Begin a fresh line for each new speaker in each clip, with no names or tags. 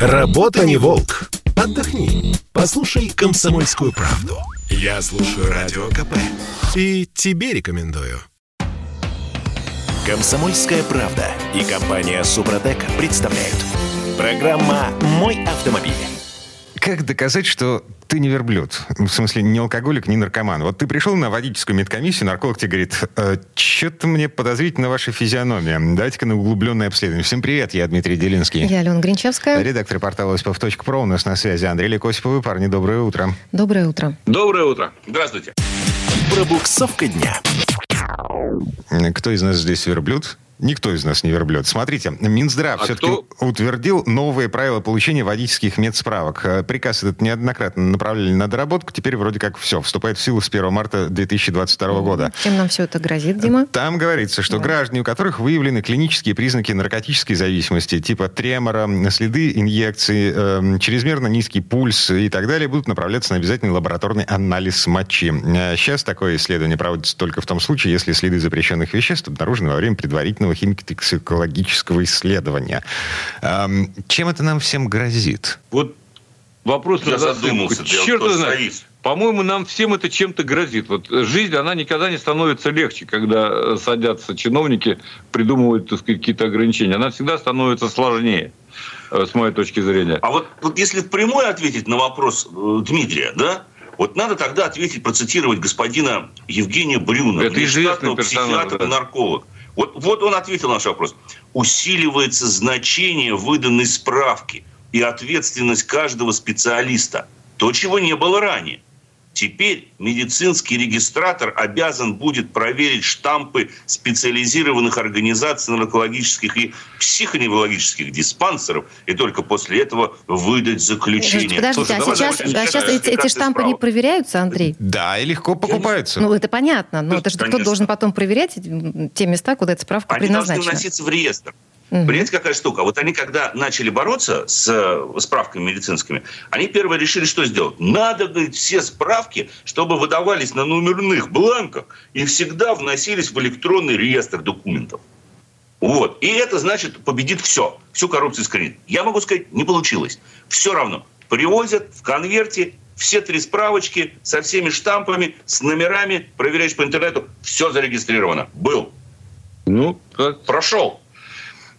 Работа не волк. Отдохни. Послушай комсомольскую правду. Я слушаю радио КП. И тебе рекомендую. Комсомольская правда и компания Супротек представляют. Программа «Мой автомобиль».
Как доказать, что ты не верблюд? В смысле, не алкоголик, не наркоман. Вот ты пришел на водительскую медкомиссию, нарколог тебе говорит, э, что-то мне подозрительно ваша физиономия. Дайте-ка на углубленное обследование. Всем привет, я Дмитрий Делинский.
Я Алена Гринчевская.
Редактор портала «Осипов.про». У нас на связи Андрей Лекосиповый. Парни, доброе утро.
Доброе утро.
Доброе утро. Здравствуйте.
Пробуксовка дня.
Кто из нас здесь верблюд? Никто из нас не верблюд. Смотрите, Минздрав
А
все-таки
кто?
утвердил новые правила получения водительских медсправок. Э, Приказ этот неоднократно направляли на доработку. Теперь вроде как все. Вступает в силу с 1 марта 2022 года.
Чем нам все это грозит, Дима?
Там говорится, что граждане, у которых выявлены клинические признаки наркотической зависимости, типа тремора, следы инъекции, эм, чрезмерно низкий пульс и так далее, будут направляться на обязательный лабораторный анализ мочи. Э, Сейчас такое исследование проводится только в том случае, если следы запрещенных веществ обнаружены во время предварительного химико-токсикологического исследования. Эм, Чем это нам всем грозит?
Вот вопрос
Я задумался,
Черт знает. По-моему, нам всем это чем-то грозит. Вот жизнь, она никогда не становится легче, когда э, садятся чиновники, придумывают так сказать, какие-то ограничения. Она всегда становится сложнее, э, с моей точки зрения.
А вот, вот если впрямую ответить на вопрос э, Дмитрия, да, вот надо тогда ответить, процитировать господина Евгения Брюна,
Это известный
психиатра,
да.
Вот, вот он ответил на наш вопрос. Усиливается значение выданной справки и ответственность каждого специалиста. То, чего не было ранее. Теперь медицинский регистратор обязан будет проверить штампы специализированных организаций наркологических и психоневрологических диспансеров и только после этого выдать заключение.
Подождите,
Слушай,
а
давай
сейчас, а сейчас эти, эти штампы не
справок.
проверяются, Андрей?
Да, и легко покупаются.
Ну, это понятно, но это же кто
Конечно.
должен потом проверять те места, куда эта справка
Они должны
предназначена?
вноситься в реестр.
Мгм.
Понимаете, какая штука? Вот они, когда начали бороться с э, справками медицинскими, они первое решили, что сделать. Надо, говорит, все справки, чтобы выдавались на номерных бланках и всегда вносились в электронный реестр документов. Вот. И это, значит, победит все. Всю коррупцию искоренит. Я могу сказать, не получилось. Все равно. Привозят в конверте все три справочки со всеми штампами, с номерами, проверяешь по интернету, все зарегистрировано. Был.
Ну, как-
Прошел.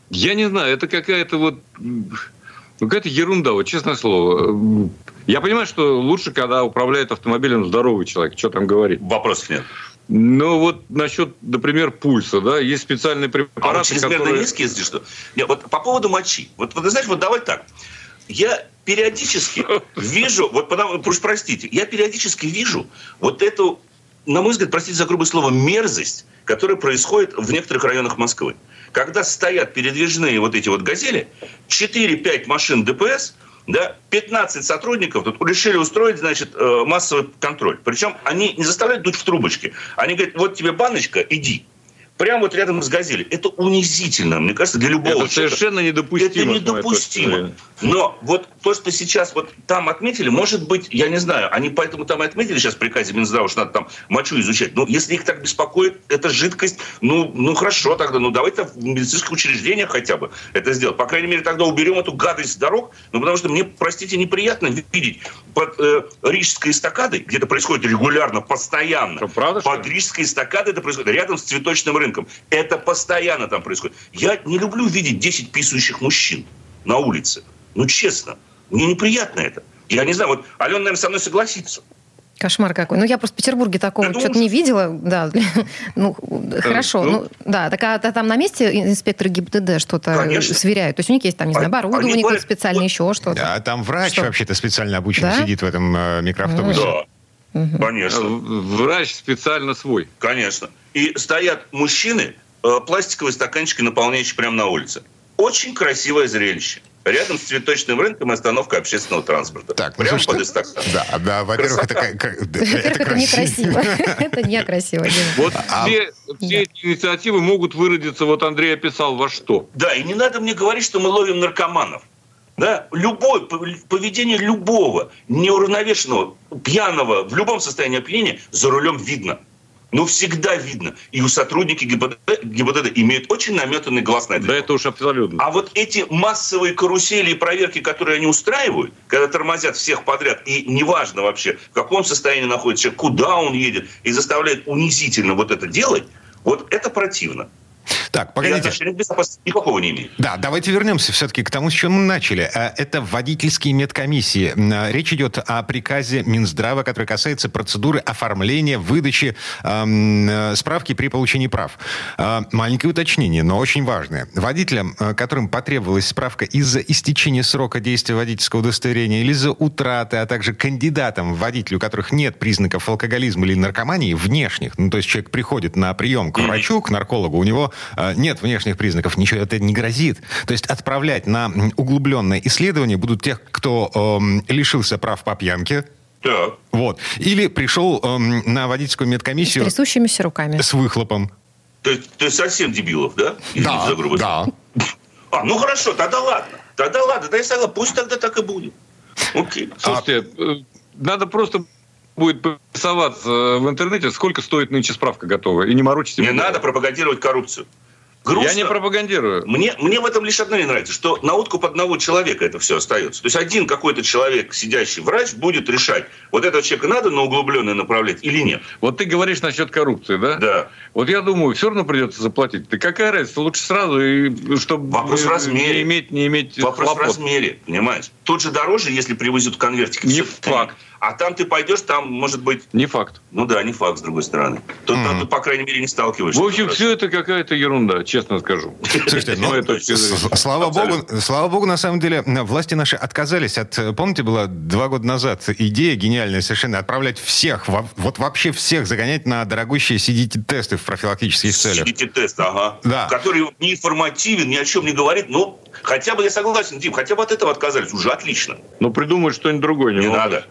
Я не знаю, это какая-то вот ну, какая-то ерунда, вот честное слово. Я понимаю, что лучше, когда управляет автомобилем здоровый человек, что там говорить.
Вопросов нет.
Но вот насчет, например, пульса, да, есть специальные
А
препараты,
вот чрезмерно
которые...
низкий, если что. Нет, вот по поводу мочи. Вот, вот знаешь, вот давай так. Я периодически вижу, вот потому, уж простите, я периодически вижу вот эту, на мой взгляд, простите за грубое слово, мерзость, которая происходит в некоторых районах Москвы. Когда стоят передвижные вот эти вот газели, 4-5 машин ДПС, да, 15 сотрудников тут решили устроить, значит, э, массовый контроль. Причем они не заставляют дуть в трубочки. Они говорят, вот тебе баночка, иди. Прямо вот рядом с газелью. Это унизительно, мне кажется, для любого
Это
человека.
совершенно недопустимо.
Это недопустимо. Но вот то, что сейчас вот там отметили, может быть, я не знаю, они поэтому там и отметили сейчас в приказе Минздрава, что надо там мочу изучать. Ну, если их так беспокоит эта жидкость, ну, ну хорошо тогда, ну давайте в медицинских учреждениях хотя бы это сделать. По крайней мере, тогда уберем эту гадость с дорог, ну, потому что мне, простите, неприятно видеть под э, Рижской эстакадой, где это происходит регулярно, постоянно.
Что, правда?
Под Рижской эстакадой это происходит рядом с цветочным рынком. Это постоянно там происходит. Я не люблю видеть 10 писающих мужчин на улице. Ну, честно. Мне неприятно это. Я не знаю, вот Алена, наверное, со мной согласится.
Кошмар какой. Ну, я просто в Петербурге такого
Это
что-то не видела. Да, ну, хорошо.
ну.
Ну, да, так а там на месте инспекторы ГИБДД что-то
Конечно.
сверяют. То есть у них есть там, не знаю, оборудование
говорят,
какое-то специальное,
вот-
еще что-то.
А там врач
Что?
вообще-то специально обучен
Да?
сидит в этом э, микроавтобусе.
Да. Конечно.
В- Врач специально свой.
Конечно. И стоят мужчины, э, пластиковые стаканчики, наполняющие прямо на улице. Очень красивое зрелище. Рядом с цветочным рынком и остановкой общественного транспорта.
Так, ну
Прямо под эстакадой.
Да, да, во-первых, это,
Во-первых, это
красиво.
некрасиво. Это некрасиво.
Вот
А-
все, все эти инициативы могут выродиться, вот Андрей описал, во что.
Да, и не надо мне говорить, что мы ловим наркоманов. Да, любое пов- поведение любого неуравновешенного, пьяного, в любом состоянии опьянения за рулем видно. но всегда видно. И у сотрудники ГИБДД, ГИБДД имеют очень наметанный глаз на это.
Да это уж абсолютно.
А вот эти массовые карусели и проверки, которые они устраивают, когда тормозят всех подряд, и неважно вообще, в каком состоянии находится человек, куда он едет, и заставляют унизительно вот это делать, вот это противно.
Так, погодите.
никакого не имеет.
Да, давайте вернемся все-таки к тому, с чем мы начали. Э, это водительские медкомиссии. Э, речь идет о приказе Минздрава, который касается процедуры оформления, выдачи эм, э, справки при получении прав. Э, маленькое уточнение, но очень важное. Водителям, которым потребовалась справка из-за истечения срока действия водительского удостоверения или из-за утраты, а также кандидатам, водителю, у которых нет признаков алкоголизма или наркомании, внешних, ну, то есть человек приходит на прием к врачу, к наркологу, у него нет внешних признаков, ничего это не грозит. То есть отправлять на углубленное исследование будут тех, кто э, лишился прав по пьянке,
так.
вот. Или пришел эм, на водительскую медкомиссию...
С трясущимися руками.
С выхлопом.
То есть, то есть совсем дебилов, да?
Извините да, за грубость. да.
А, ну хорошо, тогда ладно. Тогда ладно, да я согласен, пусть тогда так и будет. Окей.
Слушайте, а... надо просто будет порисоваться в интернете, сколько стоит нынче справка готовая, и не морочить.
Не надо пропагандировать коррупцию.
Грустно. Я не пропагандирую.
Мне, мне в этом лишь одно не нравится, что на откуп одного человека это все остается. То есть один какой-то человек, сидящий врач, будет решать, вот этого человека надо на углубленное направлять или нет.
Вот ты говоришь насчет коррупции, да?
Да.
Вот я думаю, все равно придется заплатить. Ты какая разница? Лучше сразу, и, чтобы
Вопрос в размере.
не иметь, не иметь
Вопрос хлопот. в размере, понимаешь? Тут же дороже, если привезут конвертик.
Не факт.
А там ты пойдешь, там может быть...
Не факт.
Ну да, не факт, с другой стороны. Тут, mm-hmm. тут по крайней мере, не сталкиваешься.
В общем, все это какая-то ерунда, честно скажу.
Слушайте, ну, слава богу, слава богу, на самом деле, власти наши отказались от... Помните, была два года назад идея гениальная совершенно, отправлять всех, вот вообще всех загонять на дорогущие CDT-тесты в профилактических целях.
CDT-тест, ага.
Да.
Который не информативен, ни о чем не говорит, но хотя бы я согласен, Дим, хотя бы от этого отказались, уже отлично.
Но придумать что-нибудь другое
не, не надо.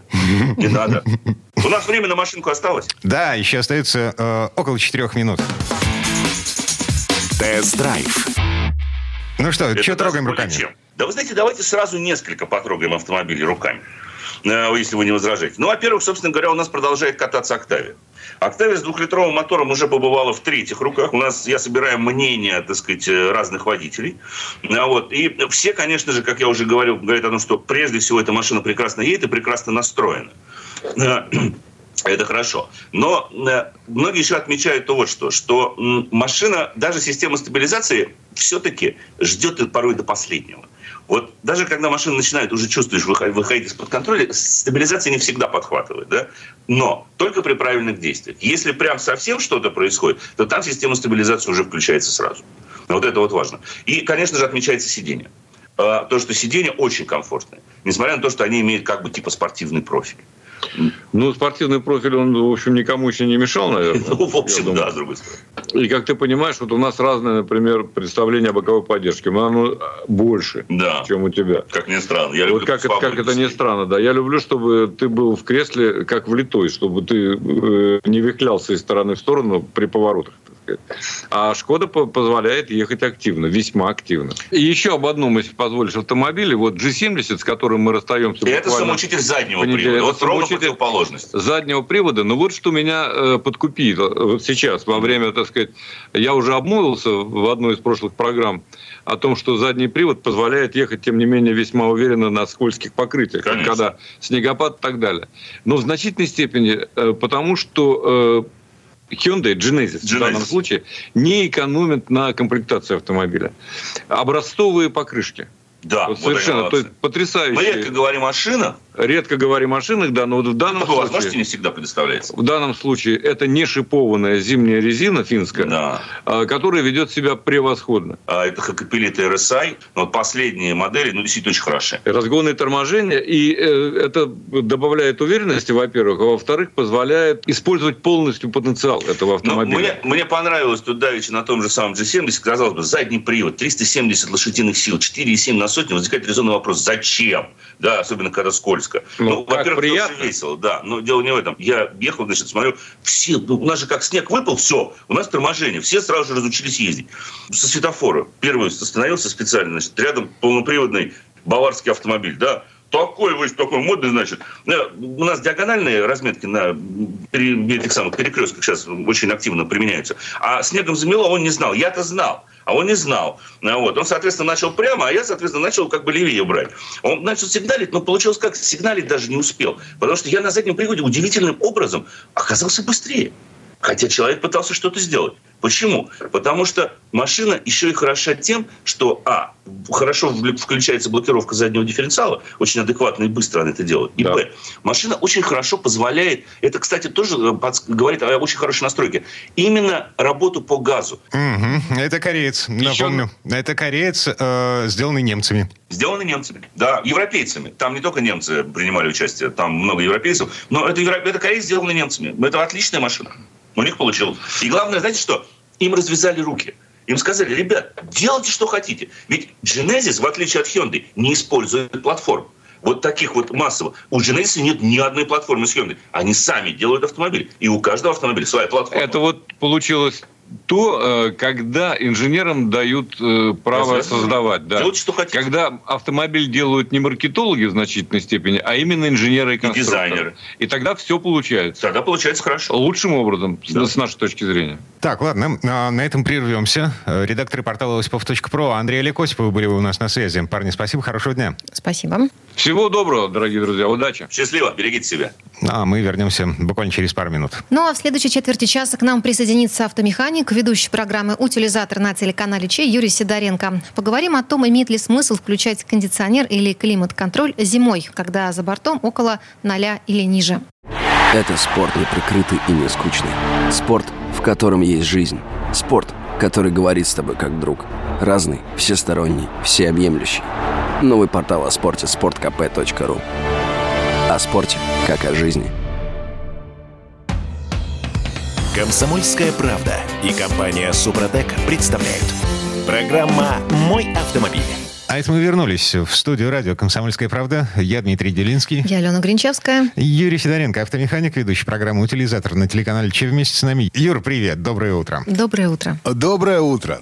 Не надо. У нас время на машинку осталось?
Да, еще остается э, около четырех минут.
Тест-драйв.
Ну что, что трогаем руками? Чем?
Да вы знаете, давайте сразу несколько потрогаем автомобили руками, э, если вы не возражаете. Ну, во-первых, собственно говоря, у нас продолжает кататься «Октавия». Октавия с двухлитровым мотором уже побывала в третьих руках. У нас, я собираю мнения, так сказать, э, разных водителей. А вот. И все, конечно же, как я уже говорил, говорят о том, что прежде всего эта машина прекрасно едет и прекрасно настроена. Это хорошо. Но э, многие еще отмечают то вот что, что машина, даже система стабилизации все-таки ждет порой до последнего. Вот даже когда машина начинает, уже чувствуешь, выходить из-под контроля, стабилизация не всегда подхватывает, да? Но только при правильных действиях. Если прям совсем что-то происходит, то там система стабилизации уже включается сразу. Вот это вот важно. И, конечно же, отмечается сиденье. А, то, что сиденье очень комфортное. Несмотря на то, что они имеют как бы типа спортивный профиль.
Ну, спортивный профиль, он, в общем, никому еще не мешал, наверное.
Ну, в общем, да, с другой стороны.
И, как ты понимаешь, вот у нас разное, например, представление о боковой поддержке. Оно больше,
да.
чем у тебя.
Как ни странно.
Я вот как, это, как это ни странно, да. Я люблю, чтобы ты был в кресле как влитой, чтобы ты э, не вихлялся из стороны в сторону при поворотах. А Шкода позволяет ехать активно, весьма активно. И еще об одном, если позволишь, автомобиле. Вот G70, с которым мы расстаемся.
И это самоучитель заднего привода. Вот ровно противоположность.
Заднего привода. Но вот что меня э, подкупило вот сейчас, во время, так сказать, я уже обмолвился в одной из прошлых программ о том, что задний привод позволяет ехать, тем не менее, весьма уверенно на скользких покрытиях,
Конечно.
когда снегопад и так далее. Но в значительной степени э, потому, что э, Hyundai Genesis, Genesis в данном случае не экономит на комплектации автомобиля. Образцовые покрышки.
Да,
вот совершенно. То есть потрясающе. Мы
редко говорим о шинах,
Редко говорим о шинах, да, но вот в данном Такой
случае... возможности не всегда предоставляется.
В данном случае это не шипованная зимняя резина финская,
да.
А, которая ведет себя превосходно.
А это Хакапелит RSI, но вот последние модели, ну, действительно очень хорошие.
Разгонные торможения, и э, это добавляет уверенности, во-первых, а во-вторых, позволяет использовать полностью потенциал этого автомобиля.
мне, мне понравилось тут давеча на том же самом G70, казалось бы, задний привод, 370 лошадиных сил, 4,7 на сотню, возникает резонный вопрос, зачем? Да, особенно когда скользко Иркутска.
Ну, ну во-первых, приятно.
весело, да. Но дело не в этом. Я ехал, значит, смотрю, все, ну, у нас же как снег выпал, все, у нас торможение, все сразу же разучились ездить. Со светофора первый остановился специально, значит, рядом полноприводный баварский автомобиль, да, такой, вы такой модный, значит. У нас диагональные разметки на этих самых перекрестках сейчас очень активно применяются. А снегом замело, он не знал. Я-то знал а он не знал. А вот. Он, соответственно, начал прямо, а я, соответственно, начал как бы левее брать. Он начал сигналить, но получилось как сигналить даже не успел. Потому что я на заднем приводе удивительным образом оказался быстрее. Хотя человек пытался что-то сделать. Почему? Потому что машина еще и хороша тем, что, а, хорошо включается блокировка заднего дифференциала, очень адекватно и быстро она это делает. И, да. б, машина очень хорошо позволяет, это, кстати, тоже э, говорит о очень хорошей настройке, именно работу по газу.
Угу. Это кореец, напомню. Еще... Это кореец, э, сделанный немцами.
Сделанный немцами, да, европейцами. Там не только немцы принимали участие, там много европейцев, но это, это кореец, сделанный немцами. Это отличная машина. У них получилось. И главное, знаете что? Им развязали руки. Им сказали, ребят, делайте, что хотите. Ведь Genesis, в отличие от Hyundai, не использует платформ. Вот таких вот массово. У Genesis нет ни одной платформы с Hyundai. Они сами делают автомобиль. И у каждого автомобиля своя платформа.
Это вот получилось то, э, когда инженерам дают э, право создавать. Да.
Делать, что хотите.
Когда автомобиль делают не маркетологи в значительной степени, а именно инженеры и конструкторы. И дизайнеры. И тогда все получается.
Тогда получается хорошо.
Лучшим образом, да. с нашей точки зрения.
Так, ладно, а, на этом прервемся. Редакторы портала осипов.про Андрей Олег Осипов были у нас на связи. Парни, спасибо, хорошего дня.
Спасибо.
Всего доброго, дорогие друзья, удачи.
Счастливо, берегите себя.
А мы вернемся буквально через пару минут.
Ну а в следующей четверти часа к нам присоединится автомеханик, ведущий программы «Утилизатор» на телеканале Чей Юрий Сидоренко. Поговорим о том, имеет ли смысл включать кондиционер или климат-контроль зимой, когда за бортом около ноля или ниже.
Это спорт неприкрытый и не скучный. Спорт, в котором есть жизнь. Спорт, который говорит с тобой как друг. Разный, всесторонний, всеобъемлющий. Новый портал о спорте – sportkp.ru О спорте, как о жизни.
Комсомольская правда и компания «Супротек» представляют. Программа «Мой автомобиль».
А это мы вернулись в студию радио «Комсомольская правда». Я Дмитрий Делинский.
Я Алена Гринчевская.
Юрий Сидоренко, автомеханик, ведущий программы «Утилизатор» на телеканале «Че вместе с нами». Юр, привет, доброе утро.
Доброе утро.
Доброе утро.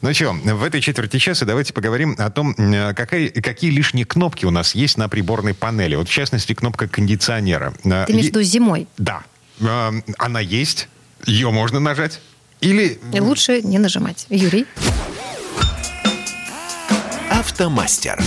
Ну что, в этой четверти часа давайте поговорим о том, какая, какие лишние кнопки у нас есть на приборной панели. Вот в частности, кнопка кондиционера.
Ты имеешь в виду зимой?
Да. Она есть, ее можно нажать. Или...
И лучше не нажимать. Юрий?
Автомастер.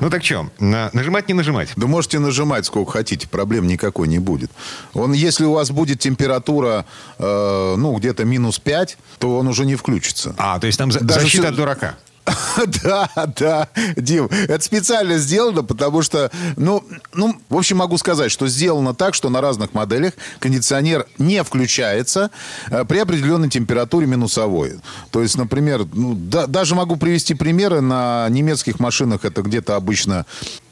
Ну так что, на, нажимать, не нажимать?
Да можете нажимать сколько хотите, проблем никакой не будет. Он, если у вас будет температура, э, ну, где-то минус 5, то он уже не включится.
А, то есть там Даже защита все... от дурака.
Да, да, Дим, это специально сделано, потому что, ну, ну, в общем, могу сказать, что сделано так, что на разных моделях кондиционер не включается э, при определенной температуре минусовой. То есть, например, ну, да, даже могу привести примеры на немецких машинах, это где-то обычно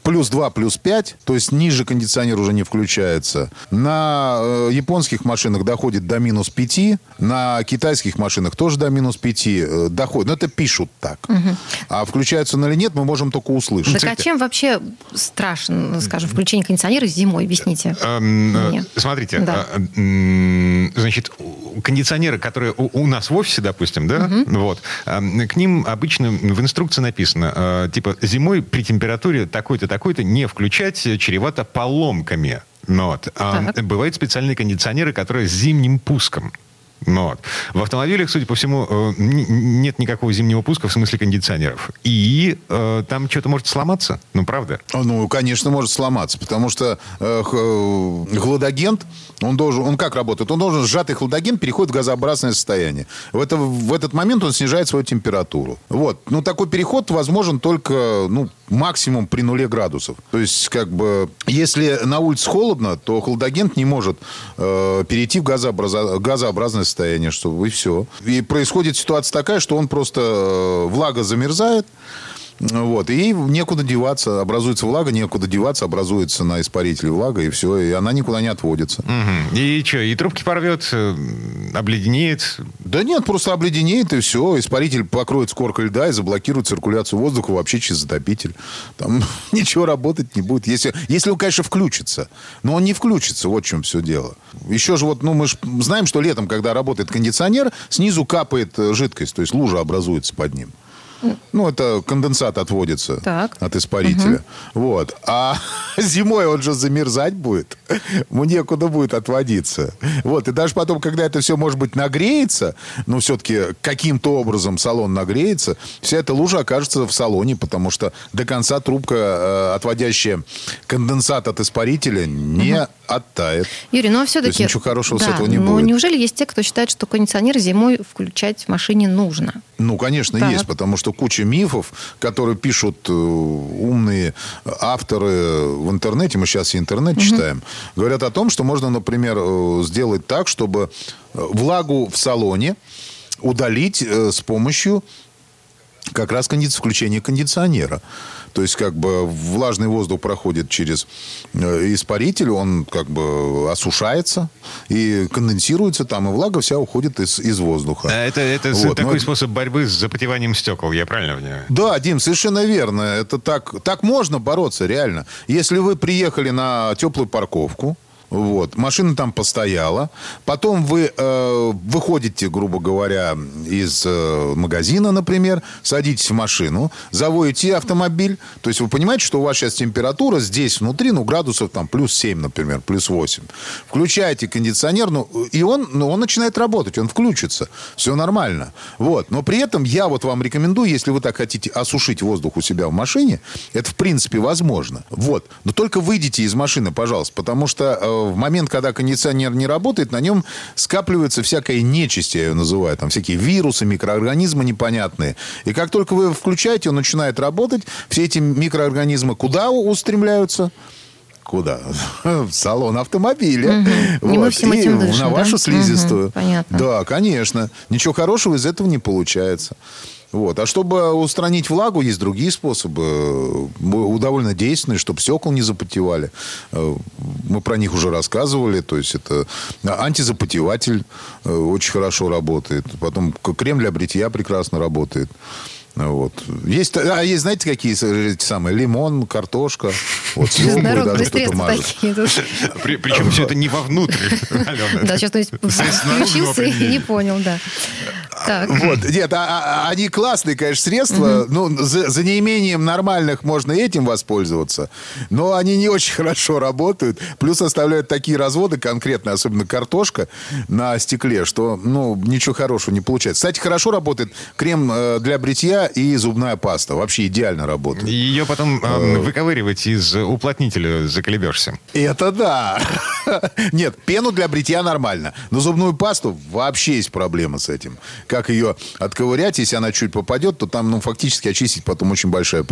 плюс 2, плюс 5, то есть ниже кондиционер уже не включается. На э, японских машинах доходит до минус 5, на китайских машинах тоже до минус 5 э, доходит. Но это пишут так. Угу. А включается он или нет, мы можем только услышать.
Так а чем вообще страшно, скажем, включение кондиционера зимой? Объясните. Эм,
э, смотрите, да. э, значит, кондиционеры, которые у, у нас в офисе, допустим, да, угу. вот, э, к ним обычно в инструкции написано, э, типа, зимой при температуре такой-то, такой-то не включать чревато поломками. Ну вот. А, бывают специальные кондиционеры, которые с зимним пуском. Ну вот. В автомобилях, судя по всему, э, нет никакого зимнего пуска в смысле кондиционеров. И э, там что-то может сломаться. Ну, правда?
Ну, конечно, может сломаться, потому что э, хладагент, он должен, он как работает? Он должен, сжатый хладагент переходит в газообразное состояние. В, это, в этот момент он снижает свою температуру. Вот. Ну, такой переход возможен только, ну, максимум при нуле градусов. То есть, как бы, если на улице холодно, то хладагент не может э, перейти в газообраз... газообразное состояние, что и все. И происходит ситуация такая, что он просто э, влага замерзает, вот, и некуда деваться, образуется влага, некуда деваться, образуется на испарителе влага, и все, и она никуда не отводится.
Угу. И что, и трубки порвет, э, обледенеет?
Да нет, просто обледенеет, и все, испаритель покроет скоркой льда и заблокирует циркуляцию воздуха вообще через затопитель. Там ничего работать не будет, если, если он, конечно, включится. Но он не включится, вот в чем все дело. Еще же вот, ну, мы же знаем, что летом, когда работает кондиционер, снизу капает э, жидкость, то есть лужа образуется под ним. Ну, это конденсат отводится
Так.
от испарителя. Вот. А зимой он же замерзать будет. Ему некуда будет отводиться. Вот. И даже потом, когда это все, может быть, нагреется, ну, все-таки каким-то образом салон нагреется, вся эта лужа окажется в салоне, потому что до конца трубка, э, отводящая конденсат от испарителя, не оттает.
Юрий, ну а
То
все-таки...
есть ничего хорошего с этого не
но
будет.
неужели есть те, кто считает, что кондиционер зимой включать в машине нужно?
Ну, конечно,
Так.
есть, потому что куча мифов, которые пишут э, умные авторы в интернете, мы сейчас и интернет читаем, говорят о том, что можно, например, э, сделать так, чтобы э, влагу в салоне удалить с помощью как раз кондиц... включения кондиционера. То есть, как бы влажный воздух проходит через э, испаритель, он как бы осушается и конденсируется там, и влага вся уходит из, из воздуха.
А Это, это
Вот,
такой
но это-
способ борьбы с запотеванием стекол, я правильно понимаю?
Да, Дим, совершенно верно. Это так, так можно бороться, реально. Если вы приехали на теплую парковку, вот, машина там постояла, потом вы э, выходите, грубо говоря, из э, магазина, например, садитесь в машину, заводите автомобиль, то есть вы понимаете, что у вас сейчас температура здесь внутри, ну, градусов там плюс 7, например, плюс 8. Включаете кондиционер, ну, и он, ну, он начинает работать, он включится, все нормально. Вот, но при этом я вот вам рекомендую, если вы так хотите осушить воздух у себя в машине, это в принципе возможно. Вот, но только выйдите из машины, пожалуйста, потому что э, в момент, когда кондиционер не работает, на нем скапливается всякая нечисть, я ее называю, там всякие вирусы, микроорганизмы непонятные. И как только вы включаете, он начинает работать, все эти микроорганизмы куда устремляются? Куда? В салон автомобиля.
Мгм. И мы всем
И
этим
на
дышим,
вашу
да?
слизистую.
Мгм, понятно.
Да, конечно. Ничего хорошего из этого не получается. Вот. А чтобы устранить влагу, есть другие способы, довольно действенные, чтобы стекла не запотевали. Э, Мы про них уже рассказывали. То есть это антизапотеватель э, очень хорошо работает. Потом крем для бритья прекрасно работает. Вот. Есть, а есть, знаете, какие эти самые? Лимон, картошка. Вот
Народные
даже кто-то мажет.
причем все это не вовнутрь, Алена.
Да, сейчас кто-нибудь
снаружи
включился и не понял, да. Так.
Вот, нет, а- а- они классные, конечно, средства. Ну, за, за неимением нормальных можно этим воспользоваться. Но они не очень хорошо работают. Плюс оставляют такие разводы конкретно, особенно картошка на стекле, что, ну, ничего хорошего не получается. Кстати, хорошо работает крем э, для бритья и зубная паста. Вообще идеально работает.
Ее потом э, выковыривать из уплотнителя заколебешься.
Это да. Нет, пену для бритья нормально. Но зубную пасту вообще есть проблема с этим. Как ее отковырять, если она чуть попадет, то там, ну, фактически очистить потом очень большая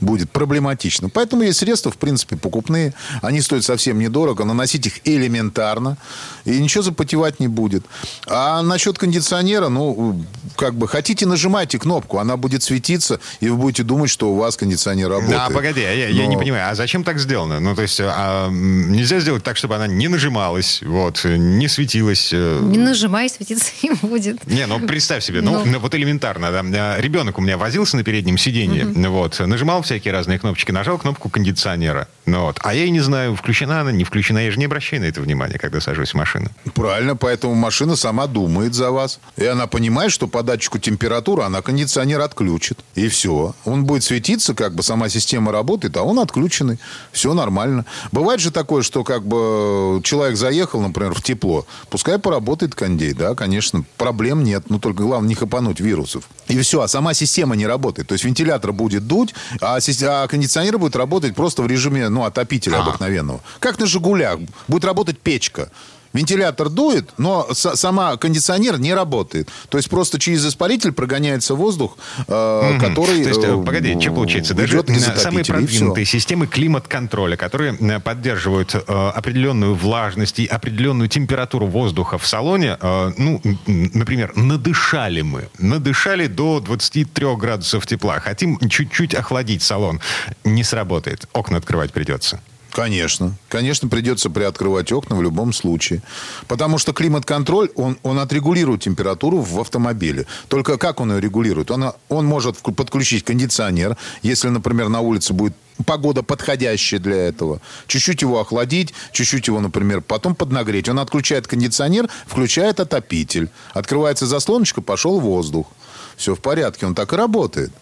будет проблематично. Поэтому есть средства, в принципе, покупные. Они стоят совсем недорого. Наносить их элементарно. И ничего запотевать не будет. А насчет кондиционера, ну, как бы, хотите, нажимайте кнопку. Она будет светиться, и вы будете думать, что у вас кондиционер работает.
А, погоди, я, я не
Но-
понимаю, а зачем так сделано? Ну, то есть, а, нельзя сделать так, чтобы она не нажималась, вот, не светилась. э,
Не нажимай, светиться не будет.
Не, ну представь себе, ну,
Ну.
вот элементарно, да. А, Ребенок у меня возился на переднем сиденье, вот, нажимал всякие разные кнопочки, нажал кнопку кондиционера, ну вот, а я и не знаю, включена она, не включена, я же не обращаю на это внимания, когда сажусь в машину.
Правильно, поэтому машина сама думает за вас. И она понимает, что по датчику температуры она кондиционер отключит. И все. Он будет светиться, как бы сама система работает, а он отключенный. Все нормально. Бывает же такое, что как бы человек заехал, например, в тепло. Пускай поработает кондей, да, конечно. Проблем нет. Но только главное не хапануть вирусов. И все. А сама система не работает. То есть вентилятор будет дуть, а, а кондиционер будет работать просто в режиме, ну, отопителя обыкновенного. Как на «Жигулях». Будет работать печка. Вентилятор дует, но сама кондиционер не работает. То есть просто через испаритель прогоняется воздух, э, который...
То есть, э,
э,
погоди, что получается? Даже самые продвинутые системы климат-контроля, которые э, поддерживают э, определенную влажность и определенную температуру воздуха в салоне, э, ну, например, надышали мы. Надышали до 23 градусов тепла. Хотим чуть-чуть охладить салон. Не сработает. Окна открывать придется.
Конечно. Конечно, придется приоткрывать окна в любом случае. Потому что климат-контроль, он, он отрегулирует температуру в автомобиле. Только как он ее регулирует? Он, он может подключить кондиционер, если, например, на улице будет погода подходящая для этого. Чуть-чуть его охладить, чуть-чуть его, например, потом поднагреть. Он отключает кондиционер, включает отопитель. Открывается заслоночка, пошел воздух. Все в порядке, он так и работает.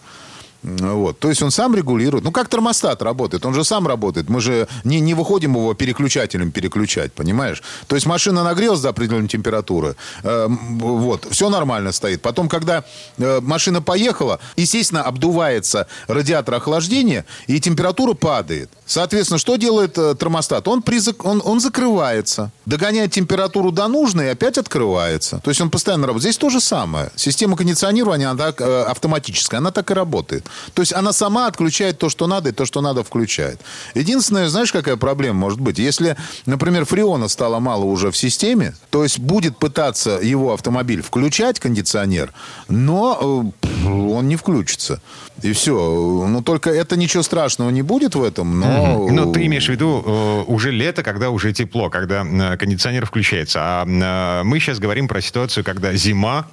Вот. То есть он сам регулирует. Ну, как термостат работает. Он же сам работает. Мы же не, не выходим его переключателем переключать, понимаешь? То есть машина нагрелась до определенной температуры. Э, вот. Все нормально стоит. Потом, когда э, машина поехала, естественно, обдувается радиатор охлаждения, и температура падает. Соответственно, что делает э, термостат? Он, призак... он, он закрывается, догоняет температуру до нужной и опять открывается. То есть он постоянно работает. Здесь то же самое. Система кондиционирования она так, э, автоматическая, она так и работает. То есть она сама отключает то, что надо, и то, что надо, включает. Единственное, знаешь, какая проблема может быть? Если, например, фреона стало мало уже в системе, то есть будет пытаться его автомобиль включать, кондиционер, но э, он не включится. И все. Ну, только это ничего страшного не будет в этом, но...
Но ты имеешь в виду э, уже лето, когда уже тепло, когда кондиционер включается. А э, мы сейчас говорим про ситуацию, когда зима,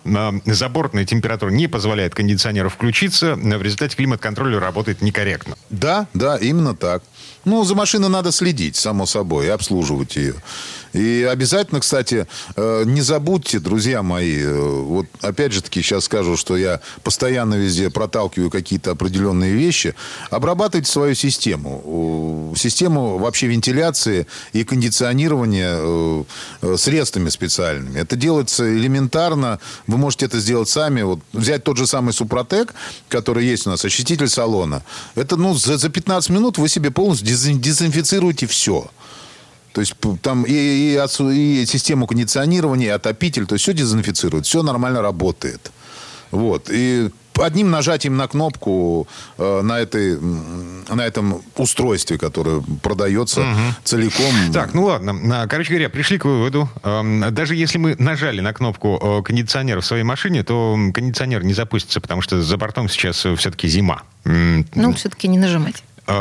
забортная температура не позволяет кондиционеру включиться, в результате климат-контроль работает некорректно.
Да, да, именно так. Ну, за машиной надо следить, само собой, и обслуживать ее. И обязательно, кстати, э, не забудьте, друзья мои, э, вот опять же таки сейчас скажу, что я постоянно везде проталкиваю какие-то определенные вещи. Обрабатывайте свою систему. Систему вообще вентиляции и кондиционирования э, средствами специальными. Это делается элементарно. Вы можете это сделать сами. Вот взять тот же самый Супротек, который есть у нас, очиститель салона. Это, ну, за, за 15 минут вы себе полностью дезинфицируете все. То есть там и, и, и систему кондиционирования, и отопитель, то есть все дезинфицирует, все нормально работает. Вот. И одним нажатием на кнопку э, на, этой, на этом устройстве, которое продается угу. целиком.
Так, ну ладно. Короче говоря, пришли к выводу. Э, даже если мы нажали на кнопку э, кондиционера в своей машине, то кондиционер не запустится, потому что за бортом сейчас все-таки зима.
Ну, все-таки не нажимать.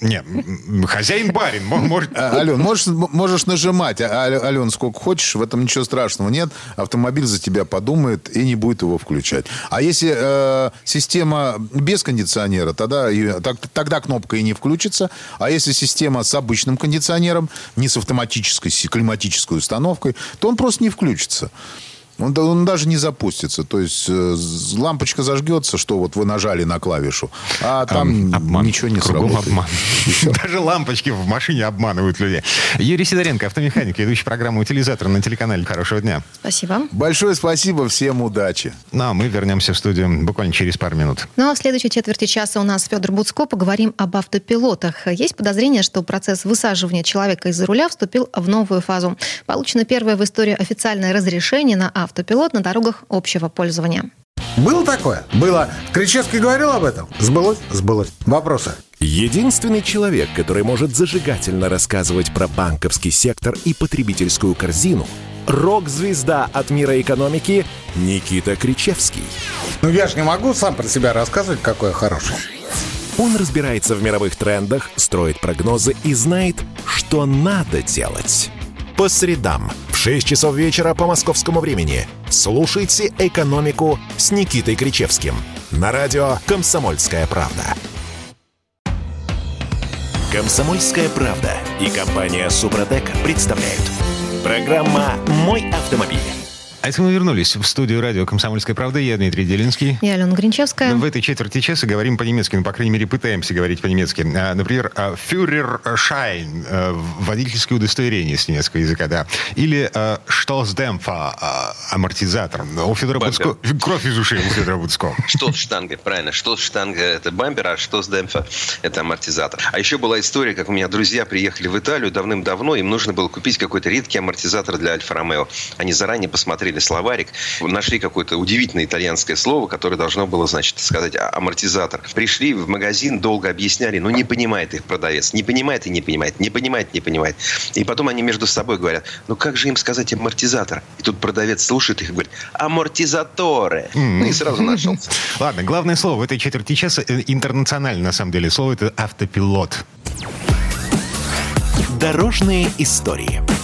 Не, хозяин барин. Может...
А, Ален, можешь, можешь нажимать. А, Ален, сколько хочешь, в этом ничего страшного нет. Автомобиль за тебя подумает и не будет его включать. А если э, система без кондиционера, тогда, тогда кнопка и не включится. А если система с обычным кондиционером, не с автоматической, климатической установкой, то он просто не включится. Он, он даже не запустится. То есть э, лампочка зажгется, что вот вы нажали на клавишу, а там обман. ничего не Кругом сработает. обман.
Даже лампочки в машине обманывают людей. Юрий Сидоренко, автомеханик, ведущий программу «Утилизатор» на телеканале. Хорошего дня.
Спасибо.
Большое спасибо, всем удачи.
Ну, а мы вернемся в студию буквально через пару минут.
Ну, а в следующей четверти часа у нас Федор Буцко. Поговорим об автопилотах. Есть подозрение, что процесс высаживания человека из-за руля вступил в новую фазу. Получено первое в истории официальное разрешение на авто автопилот на дорогах общего пользования.
Было такое? Было. Кричевский говорил об этом? Сбылось? Сбылось. Вопросы?
Единственный человек, который может зажигательно рассказывать про банковский сектор и потребительскую корзину – рок-звезда от мира экономики Никита Кричевский.
Ну я же не могу сам про себя рассказывать, какой я хороший.
Он разбирается в мировых трендах, строит прогнозы и знает, что надо делать. По средам 6 часов вечера по московскому времени. Слушайте «Экономику» с Никитой Кричевским. На радио «Комсомольская правда». «Комсомольская правда» и компания «Супротек» представляют. Программа «Мой автомобиль».
А если мы вернулись в студию радио «Комсомольская правда», я Дмитрий Делинский.
Я Алена Гринчевская.
В этой четверти часа говорим по-немецки, ну, по крайней мере, пытаемся говорить по-немецки. А, например, «Фюрер Шайн» э, – водительское удостоверение с немецкого языка, да. Или «Штолсдемфа» – амортизатор. У Федора Буцко... Кровь из ушей у Федора Буцко.
Штолсштанга, правильно. Штолсштанга – это бампер, а штолсдемфа – это амортизатор. А еще была история, как у меня друзья приехали в Италию давным-давно, им нужно было купить какой-то редкий амортизатор для Альфа-Ромео. Они заранее посмотрели посмотрели словарик, нашли какое-то удивительное итальянское слово, которое должно было, значит, сказать «А, амортизатор. Пришли в магазин, долго объясняли, но не понимает их продавец. Не понимает и не понимает, не понимает, не понимает. И потом они между собой говорят, ну как же им сказать амортизатор? И тут продавец слушает их и говорит, амортизаторы. Ну и сразу нашелся.
Ладно, главное слово в этой четверти часа э, интернационально, на самом деле, слово это автопилот.
Дорожные истории.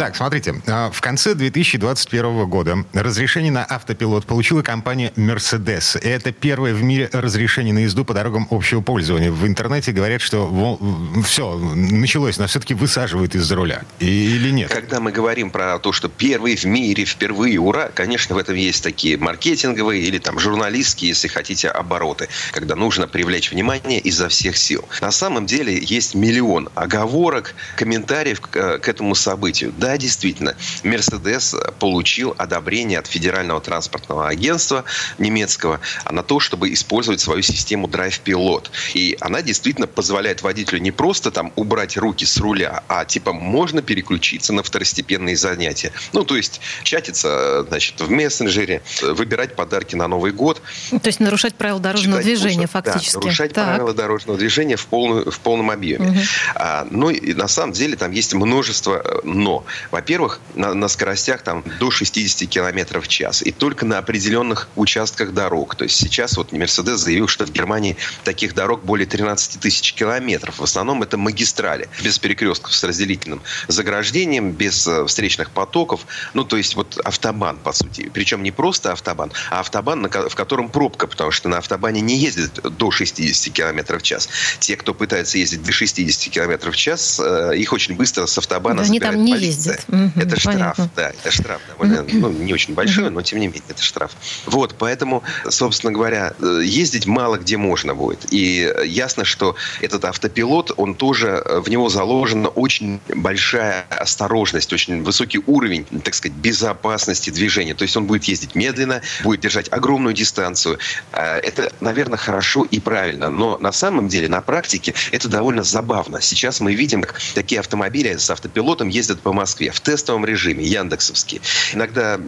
Так, смотрите, а, в конце 2021 года разрешение на автопилот получила компания Mercedes. Это первое в мире разрешение на езду по дорогам общего пользования. В интернете говорят, что все, началось, но все-таки высаживают из-за руля. Или нет?
Когда мы говорим про то, что первый в мире, впервые, ура, конечно, в этом есть такие маркетинговые или там журналистские, если хотите, обороты, когда нужно привлечь внимание изо всех сил. На самом деле есть миллион оговорок, комментариев к, к этому событию. Да, действительно, Мерседес получил одобрение от Федерального транспортного агентства немецкого на то, чтобы использовать свою систему Drive Pilot. И она действительно позволяет водителю не просто там убрать руки с руля, а типа можно переключиться на второстепенные занятия. Ну, то есть чатиться, значит, в мессенджере, выбирать подарки на Новый год.
То есть нарушать правила дорожного движения
курсов.
фактически.
Да, нарушать так. правила дорожного движения в, полную, в полном объеме. Угу. А, ну, и на самом деле там есть множество «но». Во-первых, на, на скоростях там до 60 км в час. И только на определенных участках дорог. То есть сейчас вот Мерседес заявил, что в Германии таких дорог более 13 тысяч километров. В основном это магистрали, без перекрестков с разделительным заграждением, без э, встречных потоков. Ну, то есть вот автобан, по сути. Причем не просто автобан, а автобан, в котором пробка, потому что на автобане не ездят до 60 км в час. Те, кто пытается ездить до 60 км в час, э, их очень быстро с автобана
да, Они там не полиция. ездят.
Это угу, штраф, понятно. да, это штраф довольно, ну, не очень большой, но тем не менее, это штраф. Вот, поэтому, собственно говоря, э, ездить мало где можно будет. И ясно, что этот автопилот, он тоже, в него заложена очень большая осторожность, очень высокий уровень, так сказать, безопасности движения. То есть он будет ездить медленно, будет держать огромную дистанцию. Это, наверное, хорошо и правильно. Но на самом деле, на практике, это довольно забавно. Сейчас мы видим, как такие автомобили с автопилотом ездят по Москве в тестовом режиме, яндексовские. Иногда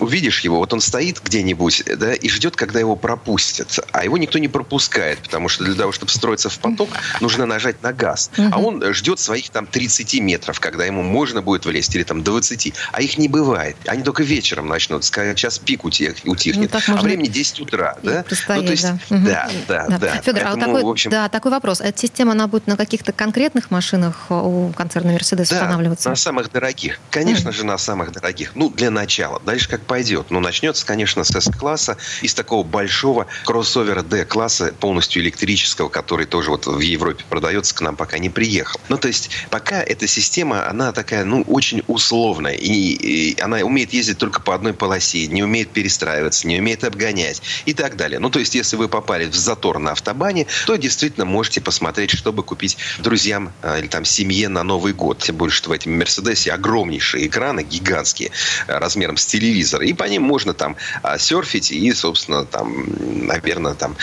увидишь его, вот он стоит где-нибудь да, и ждет, когда его пропустят. А его никто не пропускает, потому что для того, чтобы встроиться в поток, нужно нажать на газ. А он ждет своих там 30 метров, когда ему можно будет влезть, или там 20. А их не бывает. Они только вечером начнут, час пик утихнет. Ну, а времени 10 утра. Да? Ну, то есть, да, да, да. да.
Федор, Поэтому, а такой, общем... да, такой вопрос. Эта система, она будет на каких-то конкретных машинах у концерна Мерседес да, устанавливаться?
на самых дорогих. Конечно mm. же, на самых дорогих. Ну, для начала. Дальше как пойдет. Ну, начнется, конечно, с S-класса, из такого большого кроссовера D-класса, полностью электрического, который тоже вот в Европе продается, к нам пока не приехал. Ну, то есть, пока эта система, она такая, ну, очень условная. И, и она умеет ездить только по одной полосе, не умеет перестраиваться, не умеет обгонять и так далее. Ну, то есть, если вы попали в затор на автобане, то действительно можете посмотреть, чтобы купить друзьям э, или там семье на Новый год. Тем более, что в этом Мерседесе огромнейшие экраны, гигантские, э, размером с телевизор. И по ним можно там а, серфить и, собственно, там, наверное, там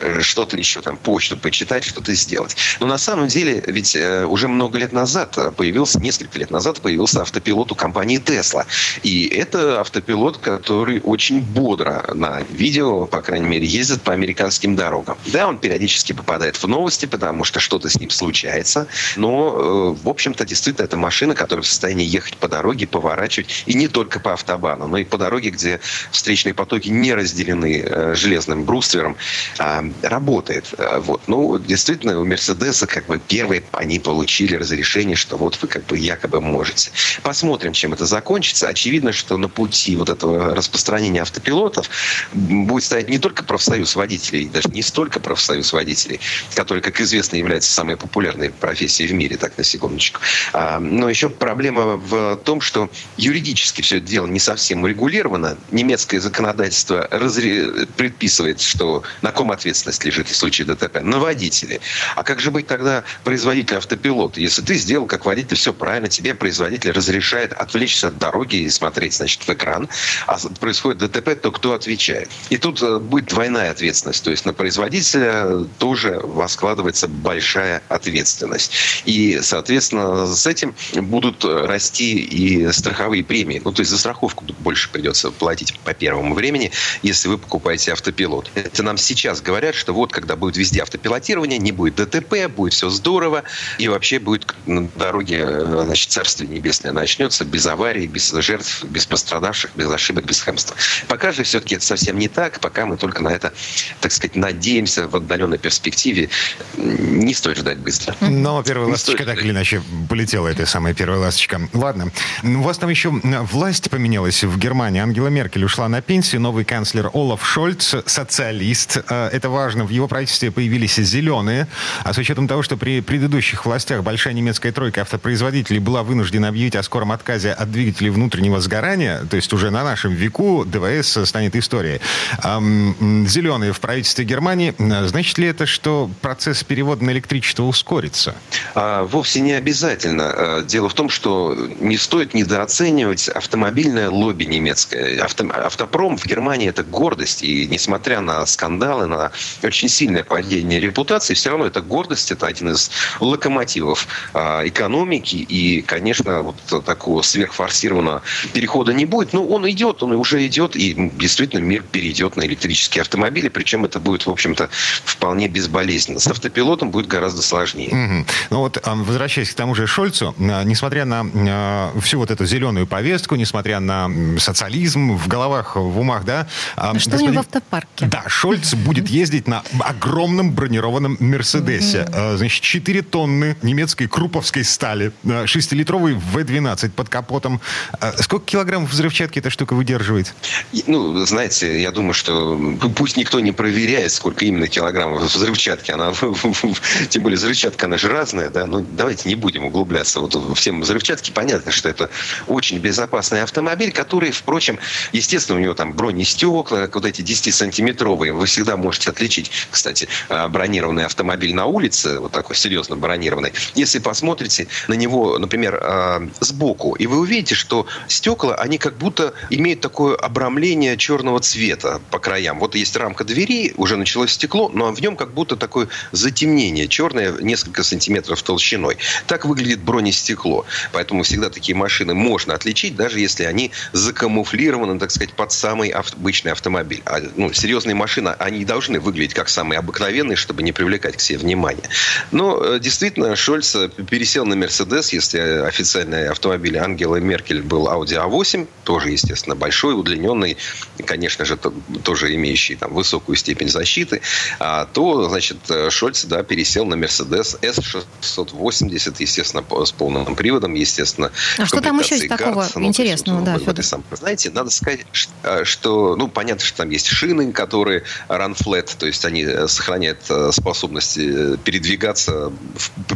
э, что-то еще, там, почту почитать, что-то сделать. Но на самом деле, ведь уже много лет назад появился, несколько лет назад появился автопилот у компании Tesla. И это автопилот, который очень бодро на видео, по крайней мере, ездит по американским дорогам. Да, он периодически попадает в новости, потому что что-то с ним случается, но, э, в общем-то, действительно, это машина, которая в состоянии ехать по дороге, поворачивать, и не только по автобану, но и по дороге, где встречные потоки не разделены э, железным бруствером, а, работает. Э, вот. Ну, действительно, у Мерседеса как бы первые они получили разрешение, что вот вы как бы якобы можете. Посмотрим, чем это закончится. Очевидно, что на пути вот этого распространения автопилотов будет стоять не только профсоюз водителей, даже не столько профсоюз водителей, который, как известно, является самой популярной профессией в мире, так на секундочку. А, но еще проблема в том, что юридически все это дело не совсем урегулировано. Немецкое законодательство разре... предписывает, что на ком ответственность лежит в случае ДТП? На водителе. А как же быть тогда производителю автопилота? Если ты сделал как водитель все правильно, тебе производитель разрешает отвлечься от дороги и смотреть, значит, в экран, а происходит ДТП, то кто отвечает? И тут э, будет двойная ответственность. То есть на производителя тоже складывается большая ответственность. И, соответственно, с этим будут расти и страховые премии. Ну, то есть за страховку больше придется платить по первому времени, если вы покупаете автопилот. Это нам сейчас говорят, что вот когда будет везде автопилотирование, не будет ДТП, будет все здорово, и вообще будет на дороге, значит, царствие небесное начнется без аварий, без жертв, без пострадавших, без ошибок, без хамства. Пока же все-таки это совсем не так, пока мы только на это, так сказать, надеемся в отдаленной перспективе. Не стоит ждать быстро.
Но первая ласточка так или иначе полетела, эта самая первая ласточка. Ладно. У вас там еще власть поменялась в Германии. Ангела Меркель ушла на пенсию. Новый канцлер Олаф Шольц, социалист. Э, это важно. В его правительстве появились зеленые. А с учетом того, что при предыдущих властях большая немецкая тройка автопроизводителей была вынуждена объявить о скором отказе от двигателей внутреннего сгорания, то есть уже на нашем веку ДВС станет историей. Зеленые в правительстве Германии. Значит ли это, что процесс перевода на электричество ускорится?
А, вовсе не обязательно. А, дело в том, что не стоит недооценивать автомобильное лобби немецкое. Авто, автопром в Германии это гордость. И несмотря на скандалы, на очень сильное падение репутации, все равно это гордость, это один из локомотивов а, экономики. И, конечно, вот такого сверхфорсированного перехода не будет. Но он идет, он уже идет. И действительно мир перейдет на электрические автомобили. Причем это будет, в общем-то, вполне безболезненно. С автопилотом будет гораздо сложнее.
Угу. Ну вот, возвращаясь к тому же Шольцу, несмотря на всю вот эту зеленую повестку, несмотря на социализм в головах, в умах, да...
А что господин... у него в автопарке?
Да, Шольц будет ездить на огромном бронированном Мерседесе. Угу. Значит, 4 тонны немецкой круповской стали, 6-литровый В-12 под капотом. Сколько килограммов взрывчатки эта штука выдерживает?
Ну, знаете, я думаю, что пусть никто не проверяет, сколько именно килограммов взрывчатки. Она, тем более взрывчатка, она же разная, да. Ну, давайте не будем углубляться. Вот всем взрывчатки понятно, что это очень безопасный автомобиль, который, впрочем, естественно, у него там бронестекла, вот эти 10-сантиметровые. Вы всегда можете отличить, кстати, а, бронированный автомобиль на улице, вот такой серьезно бронированный. Если посмотрите на него, например, а, сбоку, и вы увидите, что стекла, они как будто имеют такое обрамление черного цвета по краям. Вот есть рамка двери, уже началось стекло, но в нем как будто такое затемнение черное, несколько сантиметров толщиной. Так выглядит бронестекло. Поэтому всегда такие машины можно отличить, даже если они закамуфлированы, так сказать, под самый обычный автомобиль. А, ну, серьезные машины, они должны выглядеть как самые обыкновенные, чтобы не привлекать к себе внимание. Но э, действительно, Шольц э, пересел на Мерседес, если официальный автомобиль Ангелы Меркель был Audi A8, тоже, естественно, большой, удлиненный, конечно же, тоже имеющий там высокую степень защиты, а, то, значит, э, Шольц, да, пересел на Mercedes S680, естественно, с полным приводом, естественно.
А что там еще есть такого ну, интересного, да,
Федор? Сам, знаете, надо сказать, э, что, ну, понятно, что там есть шины, которые run flat, то есть они э, сохраняют способность передвигаться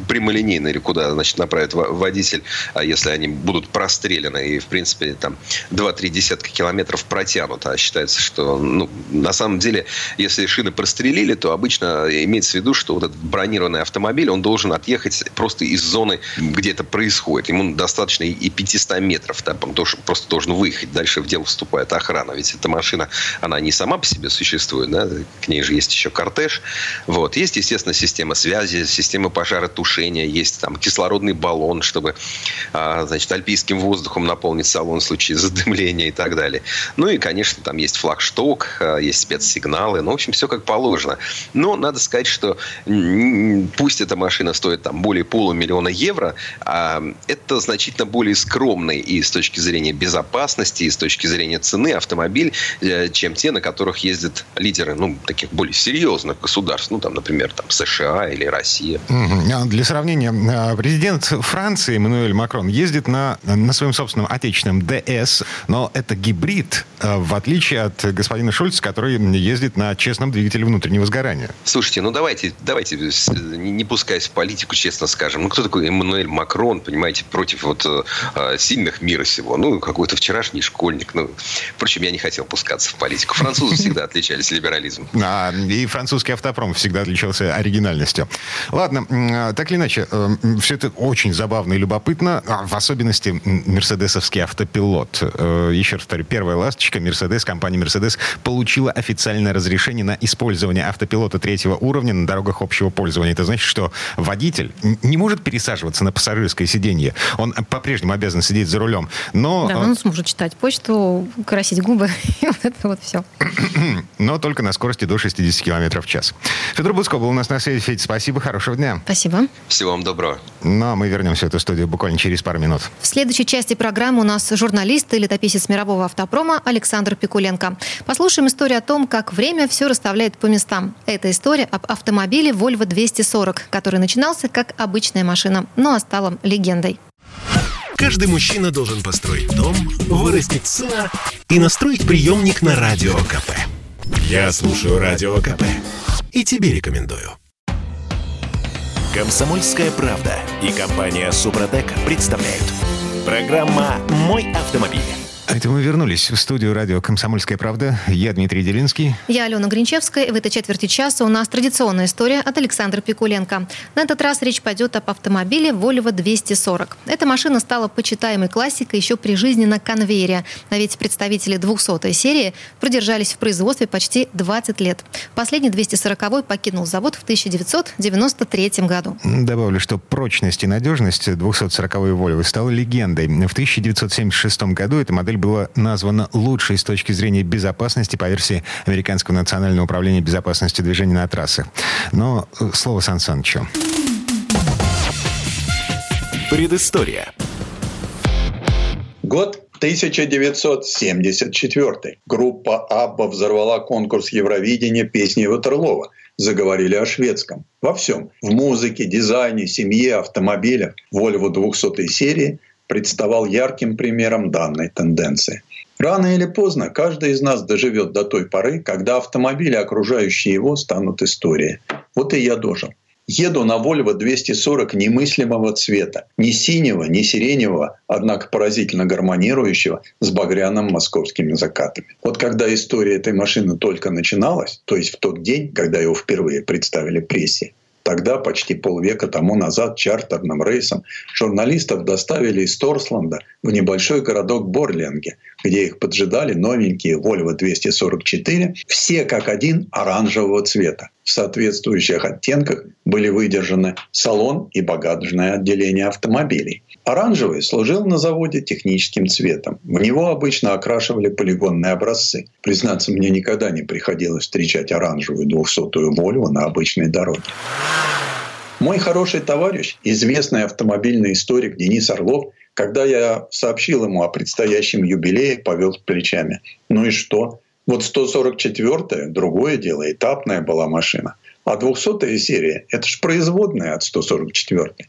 прямолинейно или куда, значит, направит водитель, а если они будут прострелены и, в принципе, там 2-3 десятка километров протянуто. А считается, что, ну, на самом деле, если шины прострелили, то обычно имеется в виду, что вот этот бронированный автомобиль, он должен отъехать просто из зоны, где это происходит. Ему достаточно и 500 метров. Да, тоже, просто должен выехать. Дальше в дело вступает охрана. Ведь эта машина, она не сама по себе существует. Да? К ней же есть еще кортеж. Вот. Есть, естественно, система связи, система пожаротушения. Есть там кислородный баллон, чтобы а, значит, альпийским воздухом наполнить салон в случае задымления и так далее. Ну и, конечно, там есть флагшток, а, есть спецсигналы. Ну, в общем, все как положено. Но надо сказать, что пусть эта машина стоит там более полумиллиона евро, а это значительно более скромный и с точки зрения безопасности, и с точки зрения цены автомобиль, э, чем те, на которых ездят лидеры, ну, таких более серьезных государств, ну, там, например, там, США или Россия.
Для сравнения, э, президент Франции Эммануэль Макрон ездит на, на своем собственном отечественном ДС, но это гибрид, э, в отличие от господина Шульца, который ездит на честном двигателе внутреннего сгорания.
Слушайте, ну давайте, давайте не пускаясь в политику, честно скажем. Ну кто такой Эммануэль Макрон, понимаете, против вот э, сильных мира сего? Ну какой-то вчерашний школьник. Ну, впрочем, я не хотел пускаться в политику. Французы всегда отличались либерализмом.
А, и французский автопром всегда отличался оригинальностью. Ладно, а, так или иначе, э, все это очень забавно и любопытно, а в особенности мерседесовский автопилот. Э, еще раз повторю, первая ласточка, Мерседес, компания Мерседес получила официальное разрешение на использование автопилота третьего уровня на дорогах общего пользования. Это значит, что водитель не может пересаживаться на пассажирское сиденье. Он по-прежнему обязан сидеть за рулем. Но...
Да, он сможет читать почту, красить губы и вот это вот все.
Но только на скорости до 60 км в час. Федор Буско был у нас на связи. Федь, спасибо, хорошего дня.
Спасибо.
Всего вам доброго.
Ну, а мы вернемся в эту студию буквально через пару минут.
В следующей части программы у нас журналист и летописец мирового автопрома Александр Пикуленко. Послушаем историю о том, как время все расставляет по местам. Это история об автомобиле Volvo 240, который начинался как обычная машина, но стала легендой.
Каждый мужчина должен построить дом, вырастить сына и настроить приемник на Радио КП. Я слушаю Радио КП и тебе рекомендую. Комсомольская правда и компания Супротек представляют. Программа «Мой автомобиль».
Это мы вернулись в студию радио «Комсомольская правда». Я Дмитрий Делинский.
Я Алена Гринчевская. В этой четверти часа у нас традиционная история от Александра Пикуленко. На этот раз речь пойдет об автомобиле Volvo 240. Эта машина стала почитаемой классикой еще при жизни на конвейере. А ведь представители 200 серии продержались в производстве почти 20 лет. Последний 240 покинул завод в 1993 году.
Добавлю, что прочность и надежность 240-й Volvo стала легендой. В 1976 году эта модель была названа лучшей с точки зрения безопасности по версии Американского национального управления безопасности движения на трассах. Но э, слово Сан Санычу.
Предыстория.
Год 1974. Группа «Абба» взорвала конкурс Евровидения песни Ватерлова. Заговорили о шведском. Во всем. В музыке, дизайне, семье, автомобилях. Volvo 200 серии представал ярким примером данной тенденции. Рано или поздно каждый из нас доживет до той поры, когда автомобили, окружающие его, станут историей. Вот и я дожил. Еду на Volvo 240 немыслимого цвета. Ни синего, ни сиреневого, однако поразительно гармонирующего с багряным московскими закатами. Вот когда история этой машины только начиналась, то есть в тот день, когда его впервые представили прессе, Тогда, почти полвека тому назад, чартерным рейсом журналистов доставили из Торсланда в небольшой городок Борленге, где их поджидали новенькие Volvo 244, все как один оранжевого цвета. В соответствующих оттенках были выдержаны салон и багажное отделение автомобилей. Оранжевый служил на заводе техническим цветом. В него обычно окрашивали полигонные образцы. Признаться, мне никогда не приходилось встречать оранжевую 200-ю Volvo на обычной дороге. Мой хороший товарищ, известный автомобильный историк Денис Орлов, когда я сообщил ему о предстоящем юбилее, повел плечами. Ну и что? Вот 144-я, другое дело, этапная была машина. А 200-я серия – это ж производная от 144-й.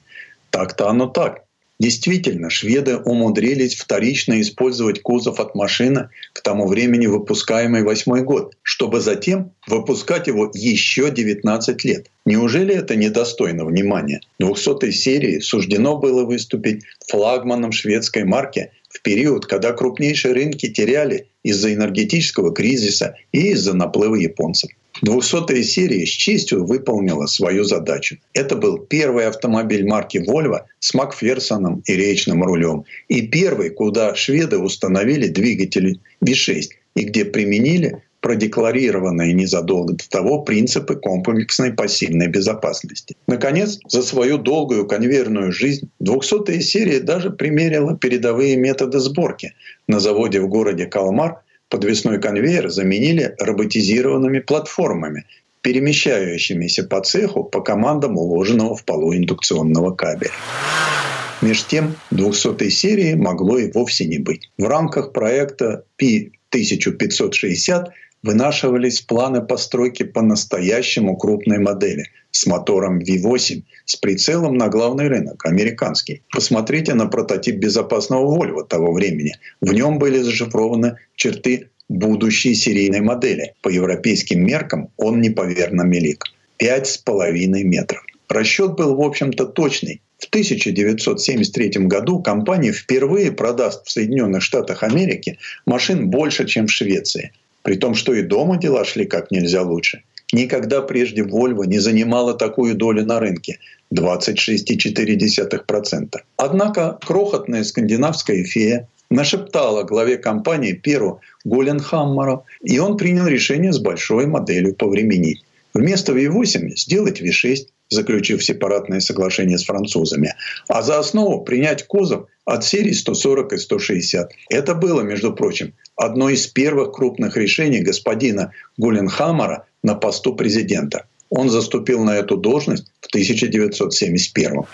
Так-то оно так. Действительно, шведы умудрились вторично использовать кузов от машины к тому времени выпускаемый восьмой год, чтобы затем выпускать его еще 19 лет. Неужели это недостойно внимания? 200 серии суждено было выступить флагманом шведской марки в период, когда крупнейшие рынки теряли из-за энергетического кризиса и из-за наплыва японцев. 200 серия с честью выполнила свою задачу. Это был первый автомобиль марки Volvo с Макферсоном и речным рулем. И первый, куда шведы установили двигатель V6 и где применили продекларированные незадолго до того принципы комплексной пассивной безопасности. Наконец, за свою долгую конвейерную жизнь 200-я серия даже примерила передовые методы сборки. На заводе в городе Калмар подвесной конвейер заменили роботизированными платформами, перемещающимися по цеху по командам уложенного в полу индукционного кабеля. Меж тем, 200 серии могло и вовсе не быть. В рамках проекта P1560 вынашивались планы постройки по-настоящему крупной модели с мотором V8 с прицелом на главный рынок, американский. Посмотрите на прототип безопасного Volvo того времени. В нем были зашифрованы черты будущей серийной модели. По европейским меркам он неповерно мелик. 5,5 метров. Расчет был, в общем-то, точный. В 1973 году компания впервые продаст в Соединенных Штатах Америки машин больше, чем в Швеции. При том, что и дома дела шли как нельзя лучше. Никогда прежде Volvo не занимала такую долю на рынке – 26,4%. Однако крохотная скандинавская фея нашептала главе компании Перу Голенхаммеру, и он принял решение с большой моделью повременить. Вместо V8 сделать V6, заключив сепаратное соглашение с французами, а за основу принять кузов от серии 140 и 160. Это было, между прочим, одно из первых крупных решений господина Гуленхаммера на посту президента. Он заступил на эту должность в 1971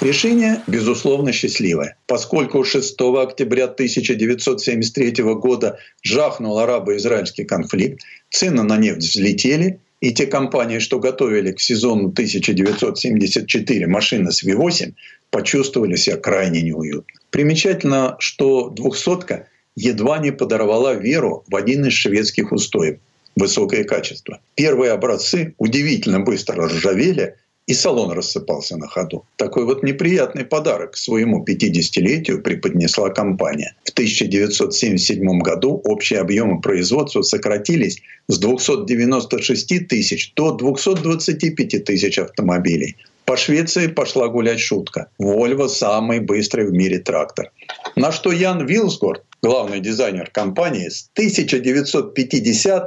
Решение, безусловно, счастливое. Поскольку 6 октября 1973 года жахнул арабо-израильский конфликт, цены на нефть взлетели, и те компании, что готовили к сезону 1974 машины с V8, почувствовали себя крайне неуютно. Примечательно, что двухсотка едва не подорвала веру в один из шведских устоев – высокое качество. Первые образцы удивительно быстро ржавели – и салон рассыпался на ходу. Такой вот неприятный подарок своему 50-летию преподнесла компания. В 1977 году общие объемы производства сократились с 296 тысяч до 225 тысяч автомобилей. По Швеции пошла гулять шутка. Volvo – самый быстрый в мире трактор. На что Ян Вилсгорд, главный дизайнер компании, с 1950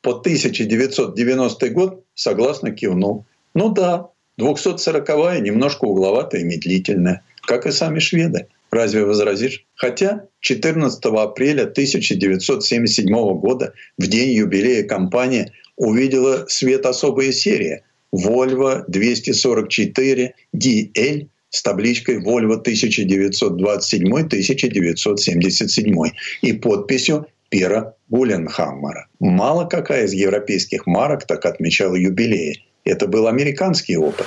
по 1990 год согласно кивнул. Ну да, 240-я немножко угловатая и медлительная, как и сами шведы. Разве возразишь? Хотя 14 апреля 1977 года, в день юбилея компания увидела свет особая серия Volvo 244 DL с табличкой Volvo 1927-1977 и подписью Пера Гуленхаммера. Мало какая из европейских марок так отмечала юбилеи. Это был американский опыт.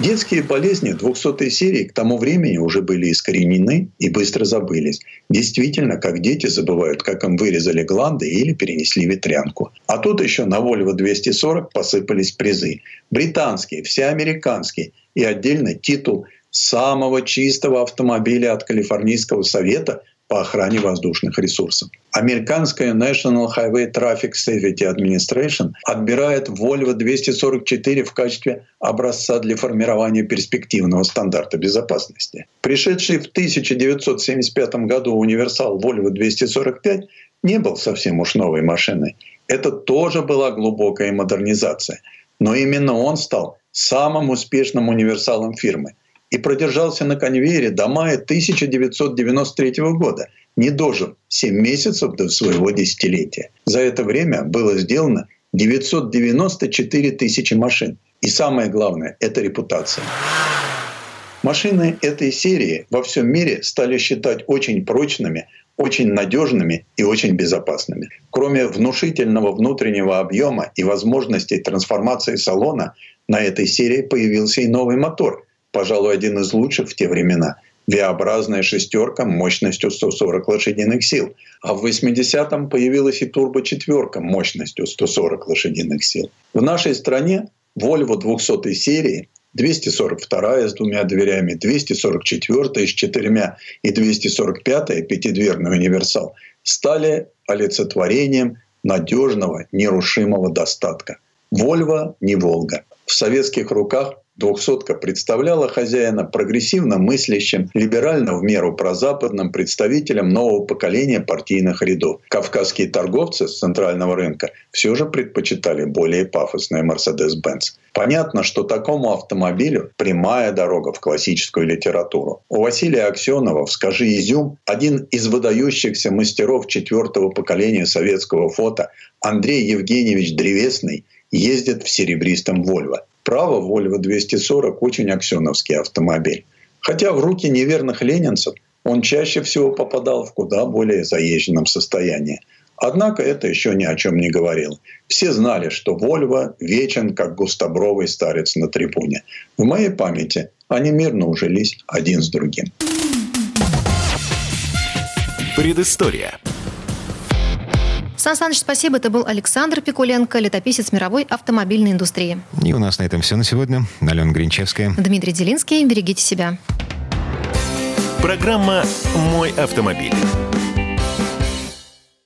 Детские болезни 200 серии к тому времени уже были искоренены и быстро забылись. Действительно, как дети забывают, как им вырезали гланды или перенесли ветрянку. А тут еще на Volvo 240 посыпались призы. Британские, всеамериканские и отдельный титул самого чистого автомобиля от Калифорнийского совета по охране воздушных ресурсов. Американская National Highway Traffic Safety Administration отбирает Volvo 244 в качестве образца для формирования перспективного стандарта безопасности. Пришедший в 1975 году универсал Volvo 245 не был совсем уж новой машиной. Это тоже была глубокая модернизация. Но именно он стал самым успешным универсалом фирмы – и продержался на конвейере до мая 1993 года, не дожив 7 месяцев до своего десятилетия. За это время было сделано 994 тысячи машин. И самое главное – это репутация. Машины этой серии во всем мире стали считать очень прочными, очень надежными и очень безопасными. Кроме внушительного внутреннего объема и возможностей трансформации салона, на этой серии появился и новый мотор – пожалуй, один из лучших в те времена. V-образная шестерка мощностью 140 лошадиных сил. А в 80-м появилась и турбо-четверка мощностью 140 лошадиных сил. В нашей стране Volvo 200 серии 242 с двумя дверями, 244 с четырьмя и 245 пятидверный универсал стали олицетворением надежного, нерушимого достатка. Volvo не Волга. В советских руках Двухсотка представляла хозяина прогрессивно мыслящим, либерально в меру прозападным представителем нового поколения партийных рядов. Кавказские торговцы с центрального рынка все же предпочитали более пафосный Mercedes-Benz. Понятно, что такому автомобилю прямая дорога в классическую литературу. У Василия Аксенова в «Скажи изюм» один из выдающихся мастеров четвертого поколения советского фото Андрей Евгеньевич Древесный ездит в серебристом «Вольво». Право, Volvo 240 очень аксеновский автомобиль. Хотя в руки неверных ленинцев он чаще всего попадал в куда более заезженном состоянии. Однако это еще ни о чем не говорил. Все знали, что Вольво вечен, как густобровый старец на трибуне. В моей памяти они мирно ужились один с другим.
Предыстория.
Сан Саныч, спасибо. Это был Александр Пикуленко, летописец мировой автомобильной индустрии.
И у нас на этом все на сегодня. Алена Гринчевская.
Дмитрий Делинский. Берегите себя.
Программа «Мой автомобиль».